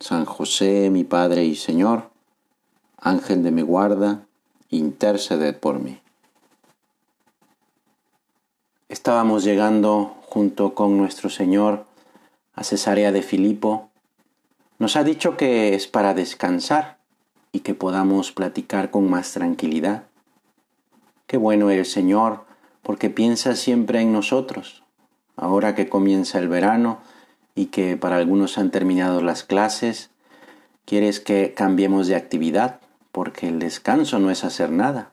San José, mi Padre y Señor, Ángel de mi guarda, interceded por mí. Estábamos llegando junto con nuestro Señor a Cesarea de Filipo. Nos ha dicho que es para descansar y que podamos platicar con más tranquilidad. Qué bueno el Señor porque piensa siempre en nosotros. Ahora que comienza el verano, y que para algunos han terminado las clases, quieres que cambiemos de actividad, porque el descanso no es hacer nada.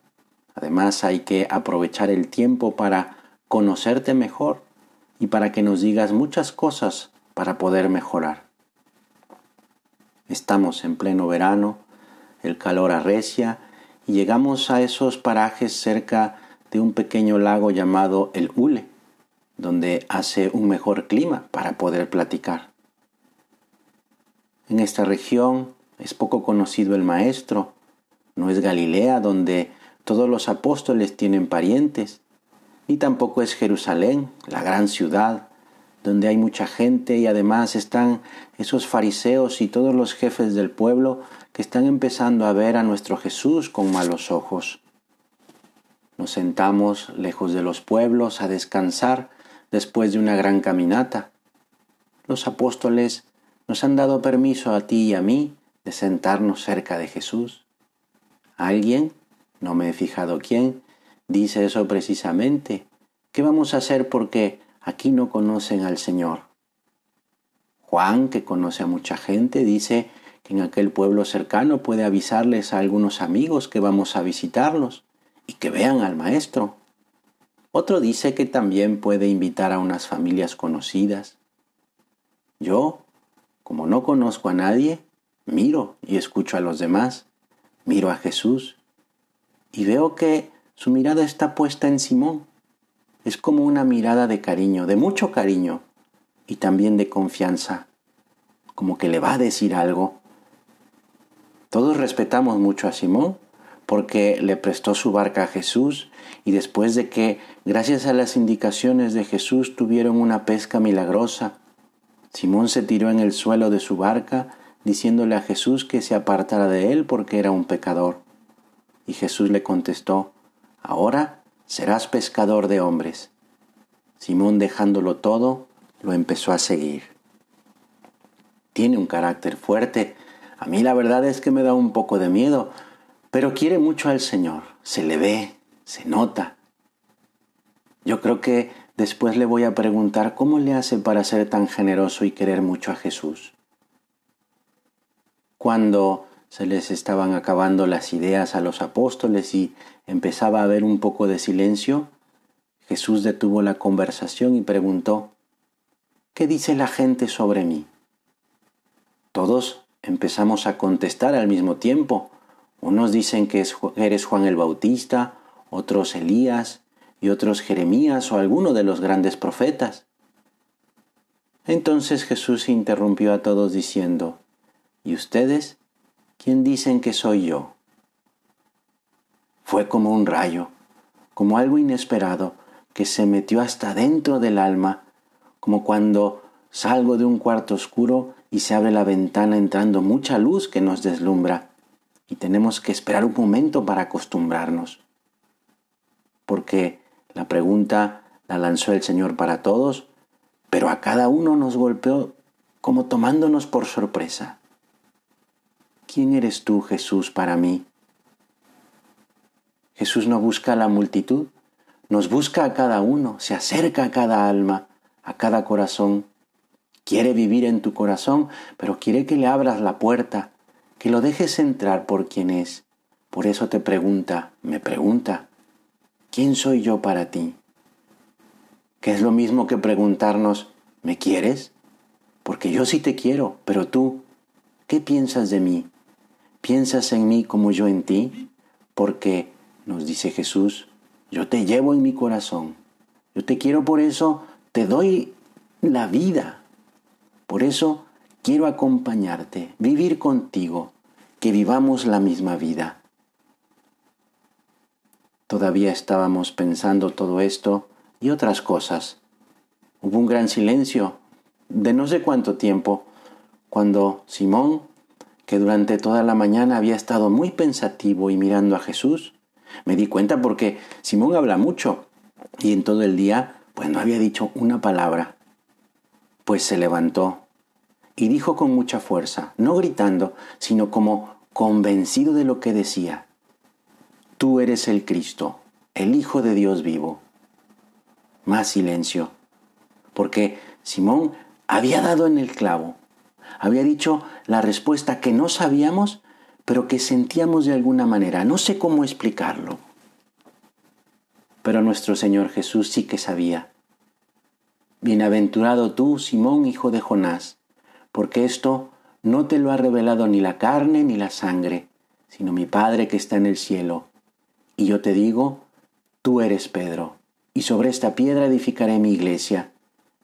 Además hay que aprovechar el tiempo para conocerte mejor y para que nos digas muchas cosas para poder mejorar. Estamos en pleno verano, el calor arrecia y llegamos a esos parajes cerca de un pequeño lago llamado el Hule donde hace un mejor clima para poder platicar. En esta región es poco conocido el Maestro, no es Galilea donde todos los apóstoles tienen parientes, ni tampoco es Jerusalén, la gran ciudad, donde hay mucha gente y además están esos fariseos y todos los jefes del pueblo que están empezando a ver a nuestro Jesús con malos ojos. Nos sentamos lejos de los pueblos a descansar después de una gran caminata. Los apóstoles nos han dado permiso a ti y a mí de sentarnos cerca de Jesús. Alguien, no me he fijado quién, dice eso precisamente. ¿Qué vamos a hacer porque aquí no conocen al Señor? Juan, que conoce a mucha gente, dice que en aquel pueblo cercano puede avisarles a algunos amigos que vamos a visitarlos y que vean al Maestro. Otro dice que también puede invitar a unas familias conocidas. Yo, como no conozco a nadie, miro y escucho a los demás, miro a Jesús y veo que su mirada está puesta en Simón. Es como una mirada de cariño, de mucho cariño y también de confianza, como que le va a decir algo. Todos respetamos mucho a Simón porque le prestó su barca a Jesús y después de que, gracias a las indicaciones de Jesús, tuvieron una pesca milagrosa, Simón se tiró en el suelo de su barca, diciéndole a Jesús que se apartara de él porque era un pecador. Y Jesús le contestó, Ahora serás pescador de hombres. Simón, dejándolo todo, lo empezó a seguir. Tiene un carácter fuerte. A mí la verdad es que me da un poco de miedo, pero quiere mucho al Señor. Se le ve, se nota. Yo creo que después le voy a preguntar cómo le hace para ser tan generoso y querer mucho a Jesús. Cuando se les estaban acabando las ideas a los apóstoles y empezaba a haber un poco de silencio, Jesús detuvo la conversación y preguntó, ¿qué dice la gente sobre mí? Todos empezamos a contestar al mismo tiempo. Unos dicen que eres Juan el Bautista, otros Elías y otros Jeremías o alguno de los grandes profetas. Entonces Jesús interrumpió a todos diciendo, ¿Y ustedes? ¿Quién dicen que soy yo? Fue como un rayo, como algo inesperado que se metió hasta dentro del alma, como cuando salgo de un cuarto oscuro y se abre la ventana entrando mucha luz que nos deslumbra, y tenemos que esperar un momento para acostumbrarnos porque la pregunta la lanzó el Señor para todos, pero a cada uno nos golpeó como tomándonos por sorpresa. ¿Quién eres tú, Jesús, para mí? Jesús no busca a la multitud, nos busca a cada uno, se acerca a cada alma, a cada corazón. Quiere vivir en tu corazón, pero quiere que le abras la puerta, que lo dejes entrar por quien es. Por eso te pregunta, me pregunta, ¿quién soy yo para ti? Que es lo mismo que preguntarnos, ¿me quieres? Porque yo sí te quiero, pero tú, ¿qué piensas de mí? ¿Piensas en mí como yo en ti? Porque, nos dice Jesús, yo te llevo en mi corazón. Yo te quiero por eso, te doy la vida. Por eso quiero acompañarte, vivir contigo, que vivamos la misma vida. Todavía estábamos pensando todo esto y otras cosas. Hubo un gran silencio de no sé cuánto tiempo cuando Simón, que durante toda la mañana había estado muy pensativo y mirando a Jesús, me di cuenta porque Simón habla mucho y en todo el día pues no había dicho una palabra. Pues se levantó y dijo con mucha fuerza, no gritando, sino como convencido de lo que decía, Tú eres el Cristo, el Hijo de Dios vivo. Más silencio, porque Simón había dado en el clavo, había dicho la respuesta que no sabíamos, pero que sentíamos de alguna manera. No sé cómo explicarlo. Pero nuestro Señor Jesús sí que sabía. Bienaventurado tú, Simón, hijo de Jonás, porque esto no te lo ha revelado ni la carne ni la sangre, sino mi Padre que está en el cielo. Y yo te digo, tú eres Pedro, y sobre esta piedra edificaré mi iglesia,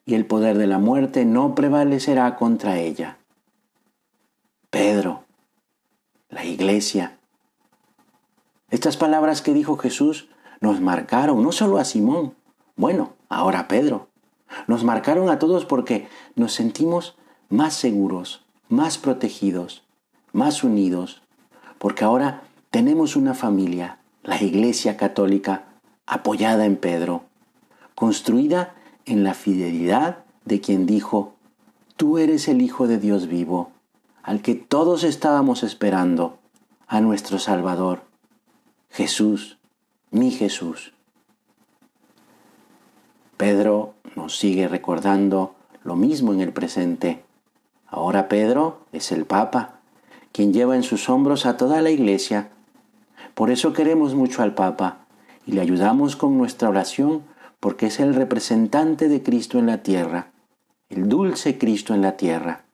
y el poder de la muerte no prevalecerá contra ella. Pedro, la iglesia. Estas palabras que dijo Jesús nos marcaron no solo a Simón, bueno, ahora a Pedro. Nos marcaron a todos porque nos sentimos más seguros, más protegidos, más unidos, porque ahora tenemos una familia, la Iglesia Católica, apoyada en Pedro, construida en la fidelidad de quien dijo, Tú eres el Hijo de Dios vivo al que todos estábamos esperando, a nuestro Salvador, Jesús, mi Jesús. Pedro nos sigue recordando lo mismo en el presente. Ahora Pedro es el Papa, quien lleva en sus hombros a toda la iglesia. Por eso queremos mucho al Papa y le ayudamos con nuestra oración porque es el representante de Cristo en la tierra, el dulce Cristo en la tierra.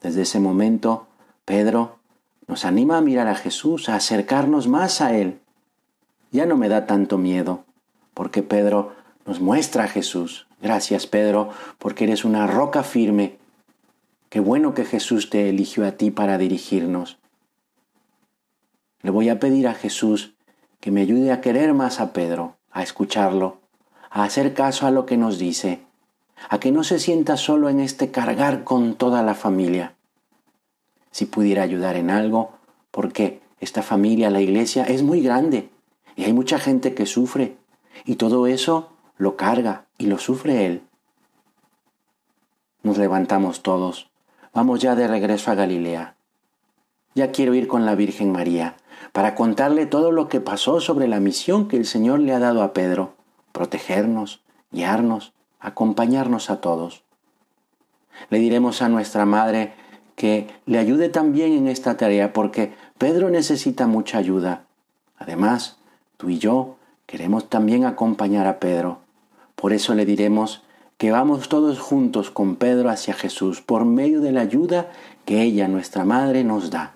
Desde ese momento, Pedro nos anima a mirar a Jesús, a acercarnos más a Él. Ya no me da tanto miedo, porque Pedro nos muestra a Jesús. Gracias, Pedro, porque eres una roca firme. Qué bueno que Jesús te eligió a ti para dirigirnos. Le voy a pedir a Jesús que me ayude a querer más a Pedro, a escucharlo, a hacer caso a lo que nos dice, a que no se sienta solo en este cargar con toda la familia si pudiera ayudar en algo, porque esta familia, la iglesia, es muy grande y hay mucha gente que sufre y todo eso lo carga y lo sufre él. Nos levantamos todos, vamos ya de regreso a Galilea. Ya quiero ir con la Virgen María para contarle todo lo que pasó sobre la misión que el Señor le ha dado a Pedro, protegernos, guiarnos, acompañarnos a todos. Le diremos a nuestra Madre que le ayude también en esta tarea porque Pedro necesita mucha ayuda. Además, tú y yo queremos también acompañar a Pedro. Por eso le diremos que vamos todos juntos con Pedro hacia Jesús por medio de la ayuda que ella, nuestra Madre, nos da.